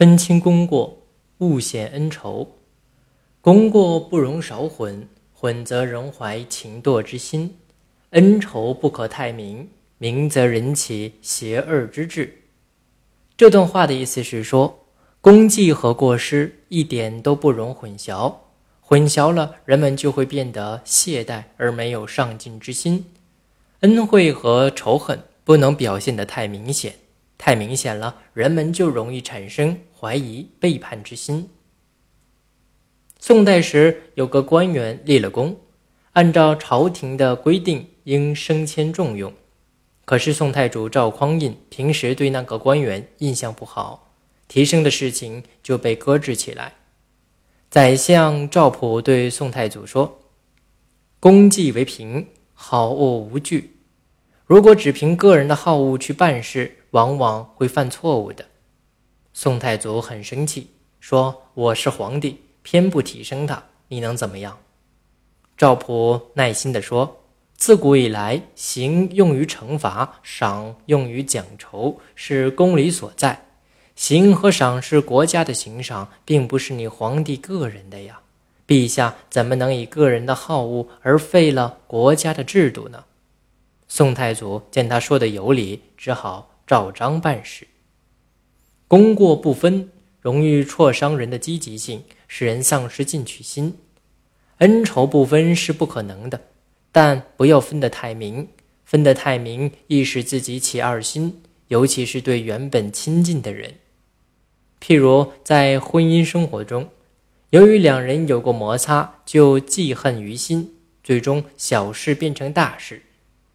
分清功过，勿显恩仇。功过不容少混，混则人怀情惰之心；恩仇不可太明，明则人起邪恶之志。这段话的意思是说，功绩和过失一点都不容混淆，混淆了，人们就会变得懈怠而没有上进之心。恩惠和仇恨不能表现得太明显，太明显了，人们就容易产生怀疑、背叛之心。宋代时有个官员立了功，按照朝廷的规定应升迁重用，可是宋太祖赵匡胤平时对那个官员印象不好，提升的事情就被搁置起来。宰相赵普对宋太祖说：“功绩为凭。”好恶无惧。如果只凭个人的好恶去办事，往往会犯错误的。宋太祖很生气，说：“我是皇帝，偏不提升他，你能怎么样？”赵普耐心地说：“自古以来，刑用于惩罚，赏用于奖酬，是公理所在。刑和赏是国家的刑赏，并不是你皇帝个人的呀。”陛下怎么能以个人的好恶而废了国家的制度呢？宋太祖见他说的有理，只好照章办事。功过不分，容易挫伤人的积极性，使人丧失进取心；恩仇不分是不可能的，但不要分得太明，分得太明易使自己起二心，尤其是对原本亲近的人。譬如在婚姻生活中。由于两人有过摩擦，就记恨于心，最终小事变成大事。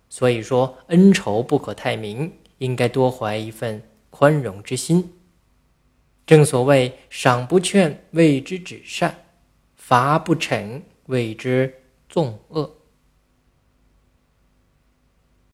所以说，恩仇不可太明，应该多怀一份宽容之心。正所谓“赏不劝，谓之止善；罚不惩，谓之纵恶”。